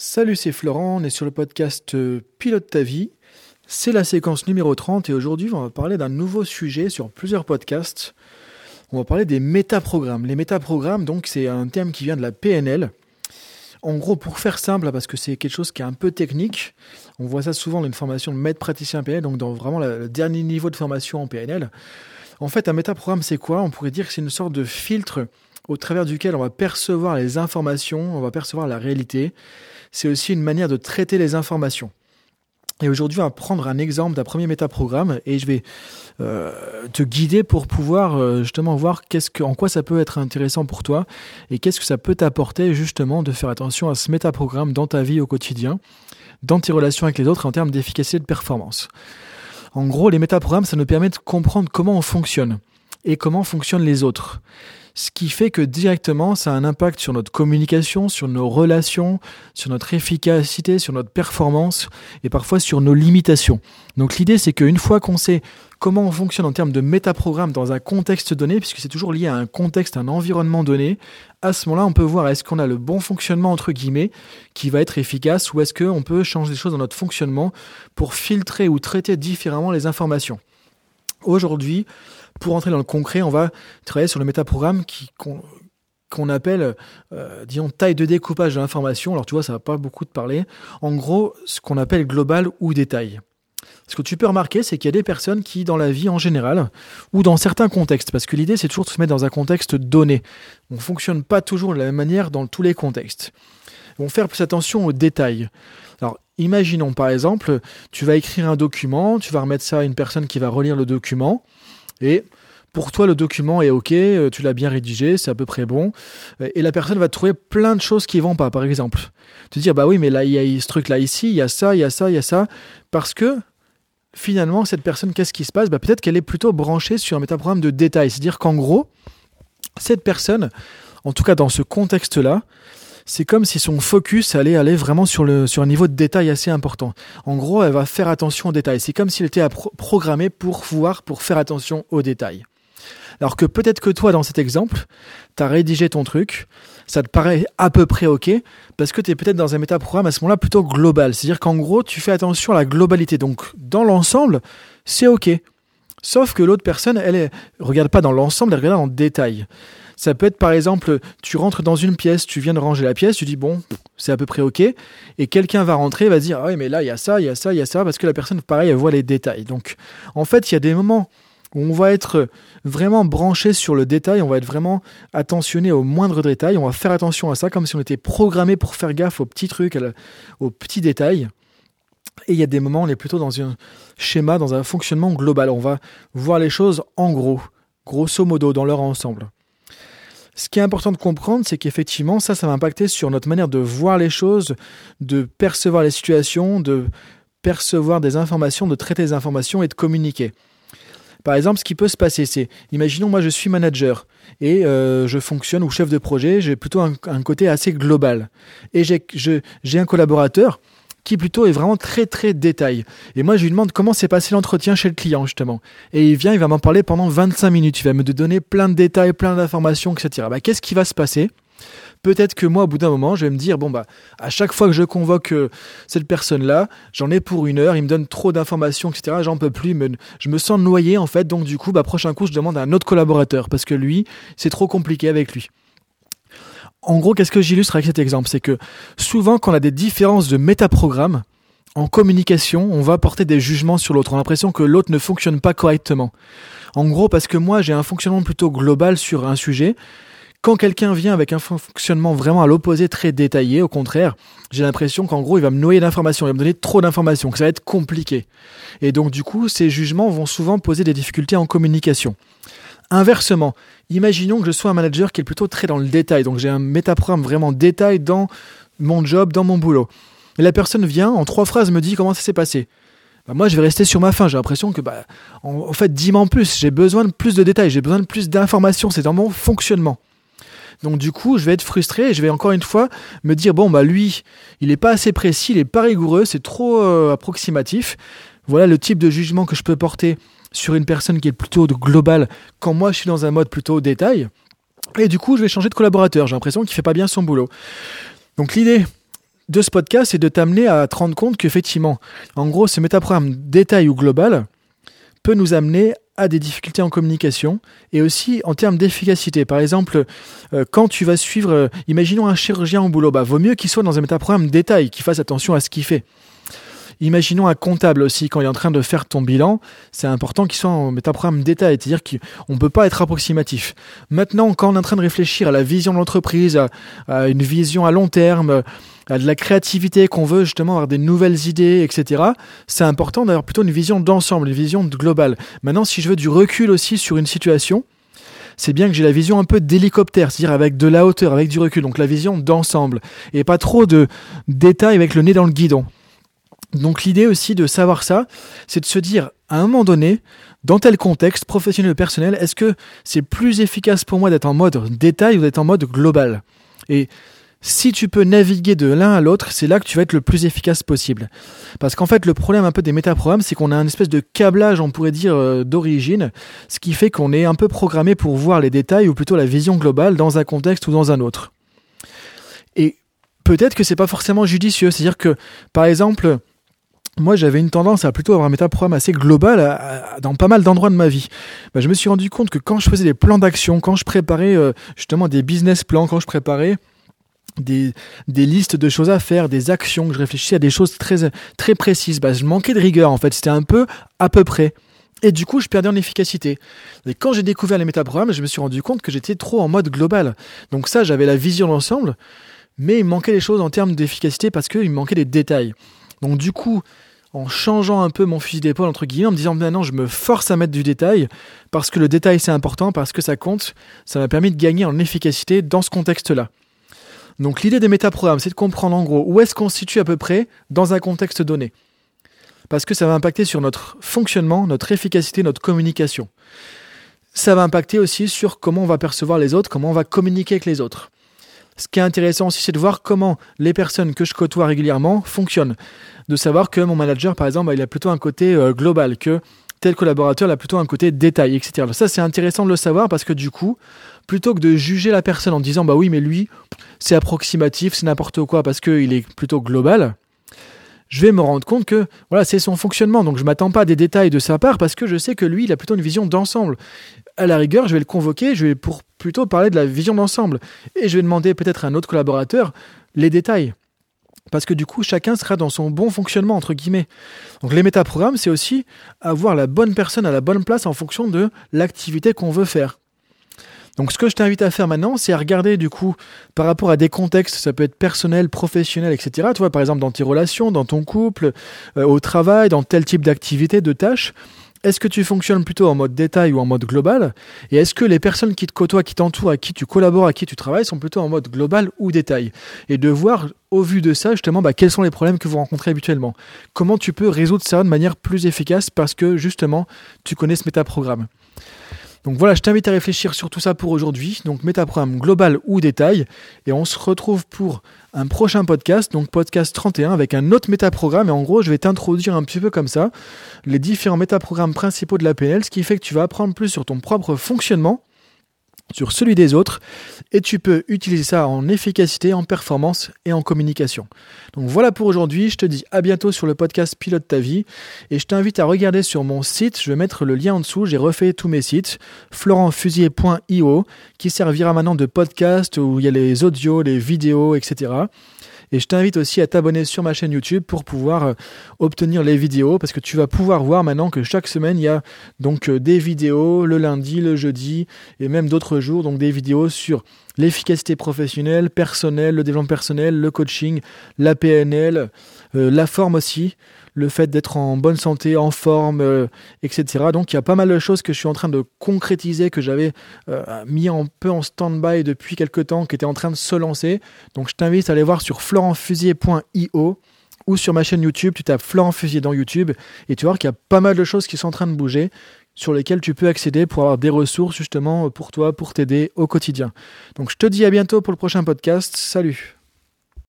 Salut, c'est Florent, on est sur le podcast euh, Pilote ta vie. C'est la séquence numéro 30 et aujourd'hui on va parler d'un nouveau sujet sur plusieurs podcasts. On va parler des métaprogrammes. Les métaprogrammes, donc c'est un terme qui vient de la PNL. En gros, pour faire simple, parce que c'est quelque chose qui est un peu technique, on voit ça souvent dans une formation de maître praticien PNL, donc dans vraiment le dernier niveau de formation en PNL. En fait, un métaprogramme, c'est quoi? On pourrait dire que c'est une sorte de filtre au travers duquel on va percevoir les informations, on va percevoir la réalité c'est aussi une manière de traiter les informations. Et aujourd'hui, on va prendre un exemple d'un premier métaprogramme et je vais euh, te guider pour pouvoir euh, justement voir en quoi ça peut être intéressant pour toi et qu'est-ce que ça peut t'apporter justement de faire attention à ce métaprogramme dans ta vie au quotidien, dans tes relations avec les autres en termes d'efficacité et de performance. En gros, les métaprogrammes, ça nous permet de comprendre comment on fonctionne et comment fonctionnent les autres ce qui fait que directement ça a un impact sur notre communication, sur nos relations, sur notre efficacité, sur notre performance et parfois sur nos limitations. Donc l'idée c'est qu'une fois qu'on sait comment on fonctionne en termes de métaprogramme dans un contexte donné, puisque c'est toujours lié à un contexte, un environnement donné, à ce moment-là on peut voir est-ce qu'on a le bon fonctionnement entre guillemets qui va être efficace ou est-ce qu'on peut changer des choses dans notre fonctionnement pour filtrer ou traiter différemment les informations. Aujourd'hui, pour entrer dans le concret, on va travailler sur le métaprogramme qu'on appelle, euh, disons, taille de découpage de l'information. Alors tu vois, ça va pas beaucoup te parler. En gros, ce qu'on appelle global ou détail. Ce que tu peux remarquer, c'est qu'il y a des personnes qui, dans la vie en général, ou dans certains contextes, parce que l'idée, c'est toujours de se mettre dans un contexte donné. On ne fonctionne pas toujours de la même manière dans tous les contextes. Vont faire plus attention aux détails. Alors, imaginons par exemple, tu vas écrire un document, tu vas remettre ça à une personne qui va relire le document. Et pour toi, le document est OK, euh, tu l'as bien rédigé, c'est à peu près bon. Et la personne va trouver plein de choses qui vont pas, par exemple. Te dire, bah oui, mais là, il y a ce truc-là ici, il y a ça, il y a ça, il y a ça. Parce que finalement, cette personne, qu'est-ce qui se passe? Bah, Peut-être qu'elle est plutôt branchée sur un métaprogramme de détail. C'est-à-dire qu'en gros, cette personne, en tout cas dans ce contexte-là, c'est comme si son focus allait aller vraiment sur, le, sur un niveau de détail assez important. En gros, elle va faire attention aux détails. C'est comme s'il était programmé pour voir, pour faire attention aux détails. Alors que peut-être que toi, dans cet exemple, tu as rédigé ton truc, ça te paraît à peu près OK, parce que tu es peut-être dans un métaprogramme à ce moment-là plutôt global. C'est-à-dire qu'en gros, tu fais attention à la globalité. Donc, dans l'ensemble, c'est OK. Sauf que l'autre personne, elle ne regarde pas dans l'ensemble, elle regarde en détail. Ça peut être par exemple, tu rentres dans une pièce, tu viens de ranger la pièce, tu dis bon, c'est à peu près ok, et quelqu'un va rentrer, va dire ah oui mais là il y a ça, il y a ça, il y a ça, parce que la personne pareil elle voit les détails. Donc en fait il y a des moments où on va être vraiment branché sur le détail, on va être vraiment attentionné aux moindres détails, on va faire attention à ça comme si on était programmé pour faire gaffe aux petits trucs, aux petits détails. Et il y a des moments où on est plutôt dans un schéma, dans un fonctionnement global. On va voir les choses en gros, grosso modo, dans leur ensemble. Ce qui est important de comprendre, c'est qu'effectivement, ça, ça va impacter sur notre manière de voir les choses, de percevoir les situations, de percevoir des informations, de traiter des informations et de communiquer. Par exemple, ce qui peut se passer, c'est, imaginons, moi je suis manager et euh, je fonctionne ou chef de projet, j'ai plutôt un, un, côté assez global. Et j'ai un collaborateur qui plutôt est vraiment très très détail. Et moi je lui demande comment s'est passé l'entretien chez le client justement. Et il vient, il va m'en parler pendant 25 minutes, il va me donner plein de détails, plein d'informations, etc. Bah, Qu'est-ce qui va se passer? Peut-être que moi, au bout d'un moment, je vais me dire bon bah, à chaque fois que je convoque euh, cette personne-là, j'en ai pour une heure, il me donne trop d'informations, etc. J'en peux plus, je me sens noyé en fait. Donc du coup, bah, prochain coup, je demande à un autre collaborateur parce que lui, c'est trop compliqué avec lui. En gros, qu'est-ce que j'illustre avec cet exemple? C'est que souvent, quand on a des différences de métaprogrammes, en communication, on va porter des jugements sur l'autre. On a l'impression que l'autre ne fonctionne pas correctement. En gros, parce que moi, j'ai un fonctionnement plutôt global sur un sujet. Quand quelqu'un vient avec un fonctionnement vraiment à l'opposé, très détaillé, au contraire, j'ai l'impression qu'en gros, il va me noyer d'informations, il va me donner trop d'informations, que ça va être compliqué. Et donc, du coup, ces jugements vont souvent poser des difficultés en communication. Inversement, imaginons que je sois un manager qui est plutôt très dans le détail, donc j'ai un métaprogramme vraiment détail dans mon job, dans mon boulot. Et la personne vient, en trois phrases, me dit comment ça s'est passé. Bah, moi, je vais rester sur ma fin. J'ai l'impression que, bah, en, fait, dis-moi en plus. J'ai besoin de plus de détails, j'ai besoin de plus d'informations. C'est dans mon fonctionnement. Donc du coup, je vais être frustré et je vais encore une fois me dire bon bah lui, il n'est pas assez précis, il n'est pas rigoureux, c'est trop euh, approximatif. Voilà le type de jugement que je peux porter sur une personne qui est plutôt de global quand moi je suis dans un mode plutôt détail. Et du coup, je vais changer de collaborateur. J'ai l'impression qu'il fait pas bien son boulot. Donc l'idée, de ce podcast, c'est de t'amener à te rendre compte qu'effectivement, en gros, ce métaprogramme détail ou global peut nous amener à des difficultés en communication et aussi en termes d'efficacité. Par exemple, euh, quand tu vas suivre, euh, imaginons un chirurgien au boulot, bah, vaut mieux qu'il soit dans un métaprogramme détail, qu'il fasse attention à ce qu'il fait. Imaginons un comptable aussi, quand il est en train de faire ton bilan, c'est important qu'il soit en métaprogramme détail, c'est-à-dire qu'on ne peut pas être approximatif. Maintenant, quand on est en train de réfléchir à la vision de l'entreprise, à, une vision à long terme, à de la créativité, qu'on veut justement avoir des nouvelles idées, etc., c'est important d'avoir plutôt une vision d'ensemble, une vision globale. Maintenant, si je veux du recul aussi sur une situation, c'est bien que j'ai la vision un peu d'hélicoptère, c'est-à-dire avec de la hauteur, avec du recul, donc la vision d'ensemble, et pas trop de détails avec le nez dans le guidon. Donc l'idée aussi de savoir ça, c'est de se dire à un moment donné, dans tel contexte professionnel ou personnel, est-ce que c'est plus efficace pour moi d'être en mode détail ou d'être en mode global? Et si tu peux naviguer de l'un à l'autre, c'est là que tu vas être le plus efficace possible. Parce qu'en fait, le problème un peu des métaprogrammes, c'est qu'on a une espèce de câblage, on pourrait dire, euh, d'origine, ce qui fait qu'on est un peu programmé pour voir les détails ou plutôt la vision globale dans un contexte ou dans un autre. Et peut-être que c'est pas forcément judicieux. C'est-à-dire que, par exemple, moi j'avais une tendance à plutôt avoir un métaprogramme assez global dans pas mal d'endroits de ma vie. Bah, je me suis rendu compte que quand je faisais des plans d'action, quand je préparais euh, justement des business plans, quand je préparais des, des, listes de choses à faire, des actions, que je réfléchissais à des choses très, très précises, bah, je manquais de rigueur en fait, c'était un peu à peu près. Et du coup, je perdais en efficacité. Et quand j'ai découvert les métaprogrammes, je me suis rendu compte que j'étais trop en mode global. Donc ça, j'avais la vision d'ensemble, mais il manquait des choses en termes d'efficacité parce qu'il manquait des détails. Donc du coup, en changeant un peu mon fusil d'épaule, entre guillemets, en me disant maintenant je me force à mettre du détail, parce que le détail c'est important, parce que ça compte, ça m'a permis de gagner en efficacité dans ce contexte-là. Donc l'idée des métaprogrammes, c'est de comprendre en gros où est-ce qu'on se situe à peu près dans un contexte donné. Parce que ça va impacter sur notre fonctionnement, notre efficacité, notre communication. Ça va impacter aussi sur comment on va percevoir les autres, comment on va communiquer avec les autres. Ce qui est intéressant aussi, c'est de voir comment les personnes que je côtoie régulièrement fonctionnent. De savoir que mon manager, par exemple, il a plutôt un côté euh, global, que tel collaborateur a plutôt un côté détail, etc. Ça, c'est intéressant de le savoir parce que du coup, plutôt que de juger la personne en disant, bah oui, mais lui, c'est approximatif, c'est n'importe quoi parce qu'il est plutôt global, je vais me rendre compte que voilà, c'est son fonctionnement. Donc je m'attends pas à des détails de sa part parce que je sais que lui, il a plutôt une vision d'ensemble. À la rigueur, je vais le convoquer, je vais pour plutôt parler de la vision d'ensemble et je vais demander peut-être à un autre collaborateur les détails. Parce que du coup, chacun sera dans son bon fonctionnement, entre guillemets. Donc les métaprogrammes, c'est aussi avoir la bonne personne à la bonne place en fonction de l'activité qu'on veut faire. Donc ce que je t'invite à faire maintenant, c'est à regarder du coup par rapport à des contextes, ça peut être personnel, professionnel, etc. Tu vois, par exemple dans tes relations, dans ton couple, euh, au travail, dans tel type d'activité, de tâches. Est-ce que tu fonctionnes plutôt en mode détail ou en mode global Et est-ce que les personnes qui te côtoient, qui t'entourent, à qui tu collabores, à qui tu travailles sont plutôt en mode global ou détail Et de voir au vu de ça justement bah, quels sont les problèmes que vous rencontrez habituellement. Comment tu peux résoudre ça de manière plus efficace parce que justement tu connais ce métaprogramme? Donc voilà, je t'invite à réfléchir sur tout ça pour aujourd'hui. Donc métaprogramme global ou détail. Et on se retrouve pour un prochain podcast, donc podcast 31, avec un autre métaprogramme. Et en gros, je vais t'introduire un petit peu comme ça les différents métaprogrammes principaux de la PNL, ce qui fait que tu vas apprendre plus sur ton propre fonctionnement sur celui des autres et tu peux utiliser ça en efficacité, en performance et en communication. Donc voilà pour aujourd'hui, je te dis à bientôt sur le podcast Pilote ta vie et je t'invite à regarder sur mon site, je vais mettre le lien en dessous, j'ai refait tous mes sites, florentfusier.io qui servira maintenant de podcast où il y a les audios, les vidéos, etc. Et je t'invite aussi à t'abonner sur ma chaîne YouTube pour pouvoir euh, obtenir les vidéos parce que tu vas pouvoir voir maintenant que chaque semaine il y a donc euh, des vidéos le lundi, le jeudi et même d'autres jours donc des vidéos sur l'efficacité professionnelle, personnelle, le développement personnel, le coaching, la PNL, euh, la forme aussi le fait d'être en bonne santé, en forme, euh, etc. Donc il y a pas mal de choses que je suis en train de concrétiser, que j'avais euh, mis un peu en stand-by depuis quelques temps, qui étaient en train de se lancer. Donc je t'invite à aller voir sur florentfusier.io ou sur ma chaîne YouTube, tu tapes Florent Fusier dans YouTube et tu voir qu'il y a pas mal de choses qui sont en train de bouger sur lesquelles tu peux accéder pour avoir des ressources justement pour toi, pour t'aider au quotidien. Donc je te dis à bientôt pour le prochain podcast. Salut